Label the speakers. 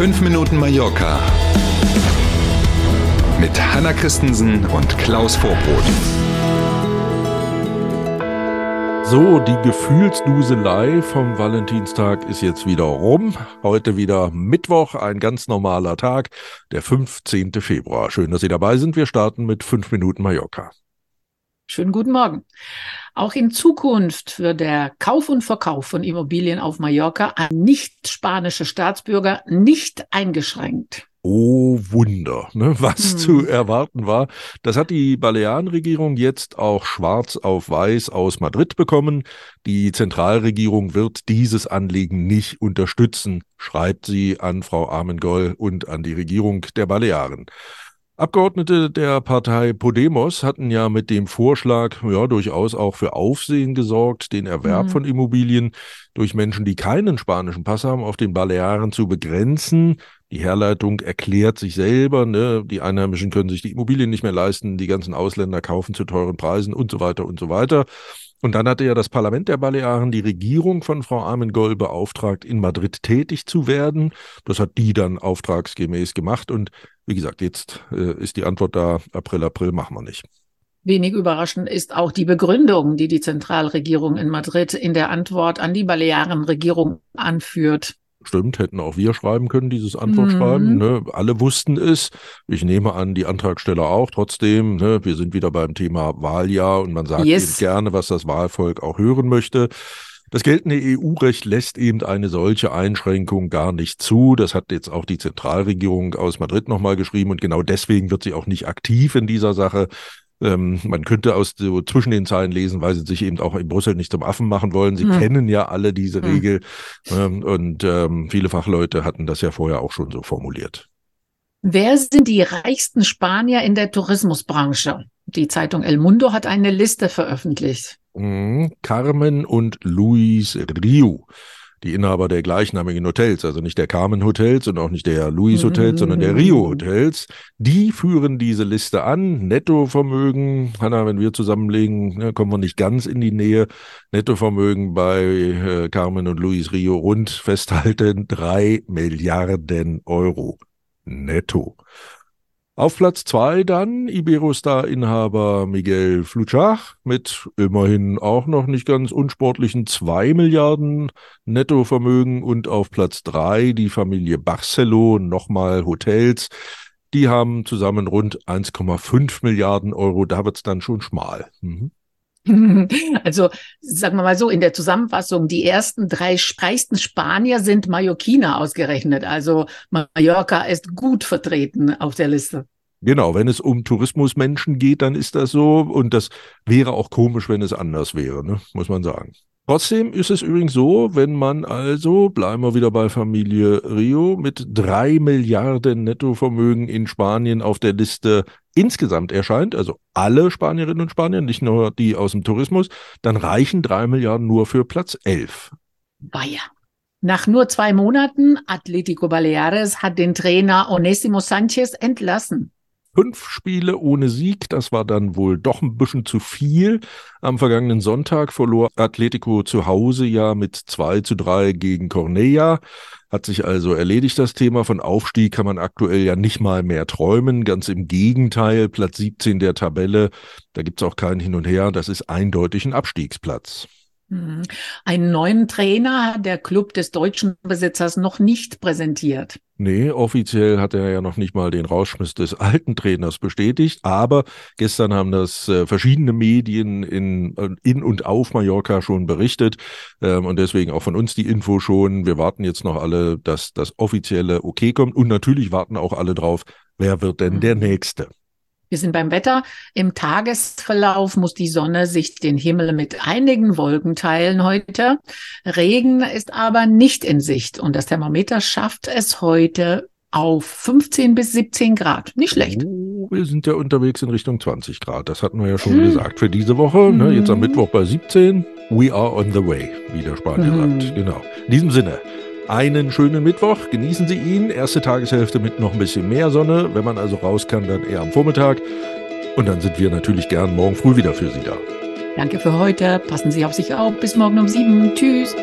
Speaker 1: 5 Minuten Mallorca mit Hanna Christensen und Klaus Vorbrot.
Speaker 2: So, die Gefühlsduselei vom Valentinstag ist jetzt wieder rum. Heute wieder Mittwoch, ein ganz normaler Tag, der 15. Februar. Schön, dass Sie dabei sind. Wir starten mit 5 Minuten Mallorca.
Speaker 3: Schönen guten Morgen. Auch in Zukunft wird der Kauf und Verkauf von Immobilien auf Mallorca an nicht-spanische Staatsbürger nicht eingeschränkt.
Speaker 2: Oh Wunder, ne, was hm. zu erwarten war. Das hat die Balearenregierung jetzt auch schwarz auf weiß aus Madrid bekommen. Die Zentralregierung wird dieses Anliegen nicht unterstützen, schreibt sie an Frau Armengol und an die Regierung der Balearen. Abgeordnete der Partei Podemos hatten ja mit dem Vorschlag ja durchaus auch für Aufsehen gesorgt, den Erwerb mhm. von Immobilien durch Menschen, die keinen spanischen Pass haben, auf den Balearen zu begrenzen. Die Herleitung erklärt sich selber. Ne? Die Einheimischen können sich die Immobilien nicht mehr leisten, die ganzen Ausländer kaufen zu teuren Preisen und so weiter und so weiter. Und dann hatte ja das Parlament der Balearen die Regierung von Frau Armengol beauftragt, in Madrid tätig zu werden. Das hat die dann auftragsgemäß gemacht. Und wie gesagt, jetzt äh, ist die Antwort da, April, April machen wir nicht.
Speaker 3: Wenig überraschend ist auch die Begründung, die die Zentralregierung in Madrid in der Antwort an die Balearenregierung anführt.
Speaker 2: Stimmt, hätten auch wir schreiben können, dieses Antwortschreiben. Mhm. Ne? Alle wussten es. Ich nehme an, die Antragsteller auch. Trotzdem, ne? wir sind wieder beim Thema Wahljahr und man sagt yes. eben gerne, was das Wahlvolk auch hören möchte. Das geltende EU-Recht lässt eben eine solche Einschränkung gar nicht zu. Das hat jetzt auch die Zentralregierung aus Madrid nochmal geschrieben und genau deswegen wird sie auch nicht aktiv in dieser Sache. Ähm, man könnte aus so zwischen den Zeilen lesen, weil sie sich eben auch in Brüssel nicht zum Affen machen wollen. Sie hm. kennen ja alle diese hm. Regel ähm, und ähm, viele Fachleute hatten das ja vorher auch schon so formuliert.
Speaker 3: Wer sind die reichsten Spanier in der Tourismusbranche? Die Zeitung El Mundo hat eine Liste veröffentlicht.
Speaker 2: Mhm. Carmen und Luis Rio die Inhaber der gleichnamigen Hotels, also nicht der Carmen Hotels und auch nicht der Louis Hotels, mhm. sondern der Rio Hotels, die führen diese Liste an. Nettovermögen, Hanna, wenn wir zusammenlegen, ne, kommen wir nicht ganz in die Nähe. Nettovermögen bei äh, Carmen und Louis Rio rund festhalten drei Milliarden Euro netto. Auf Platz zwei dann Iberostar-Inhaber Miguel Fluchach mit immerhin auch noch nicht ganz unsportlichen zwei Milliarden Nettovermögen und auf Platz drei die Familie Barcelo, nochmal Hotels. Die haben zusammen rund 1,5 Milliarden Euro. Da wird's dann schon schmal. Mhm.
Speaker 3: Also sagen wir mal so, in der Zusammenfassung, die ersten drei reichsten Spanier sind Mallorquiner ausgerechnet. Also Mallorca ist gut vertreten auf der Liste.
Speaker 2: Genau, wenn es um Tourismusmenschen geht, dann ist das so. Und das wäre auch komisch, wenn es anders wäre, ne? muss man sagen. Trotzdem ist es übrigens so, wenn man also, bleiben wir wieder bei Familie Rio, mit drei Milliarden Nettovermögen in Spanien auf der Liste insgesamt erscheint, also alle Spanierinnen und Spanier, nicht nur die aus dem Tourismus, dann reichen drei Milliarden nur für Platz elf.
Speaker 3: Weia. Nach nur zwei Monaten, Atletico Baleares hat den Trainer Onésimo Sanchez entlassen
Speaker 2: fünf Spiele ohne Sieg. Das war dann wohl doch ein bisschen zu viel. Am vergangenen Sonntag verlor Atletico zu Hause ja mit 2 zu 3 gegen Cornea. Hat sich also erledigt das Thema. Von Aufstieg kann man aktuell ja nicht mal mehr träumen. Ganz im Gegenteil, Platz 17 der Tabelle, da gibt's auch keinen Hin und Her. Das ist eindeutig ein Abstiegsplatz.
Speaker 3: Mhm. Einen neuen Trainer hat der Club des deutschen Besitzers noch nicht präsentiert.
Speaker 2: Nee, offiziell hat er ja noch nicht mal den Rausschmiss des alten Trainers bestätigt, aber gestern haben das äh, verschiedene Medien in, äh, in und auf Mallorca schon berichtet ähm, und deswegen auch von uns die Info schon. Wir warten jetzt noch alle, dass das offizielle Okay kommt und natürlich warten auch alle drauf, wer wird denn der mhm. Nächste?
Speaker 3: Wir sind beim Wetter. Im Tagesverlauf muss die Sonne sich den Himmel mit einigen Wolken teilen heute. Regen ist aber nicht in Sicht und das Thermometer schafft es heute auf 15 bis 17 Grad. Nicht schlecht.
Speaker 2: Oh, wir sind ja unterwegs in Richtung 20 Grad. Das hatten wir ja schon hm. gesagt für diese Woche. Ne? Jetzt am hm. Mittwoch bei 17. We are on the way, wie der Spanier hm. sagt. Genau. In diesem Sinne einen schönen Mittwoch. Genießen Sie ihn. Erste Tageshälfte mit noch ein bisschen mehr Sonne. Wenn man also raus kann, dann eher am Vormittag. Und dann sind wir natürlich gern morgen früh wieder für Sie da.
Speaker 3: Danke für heute. Passen Sie auf sich auf. Bis morgen um sieben. Tschüss.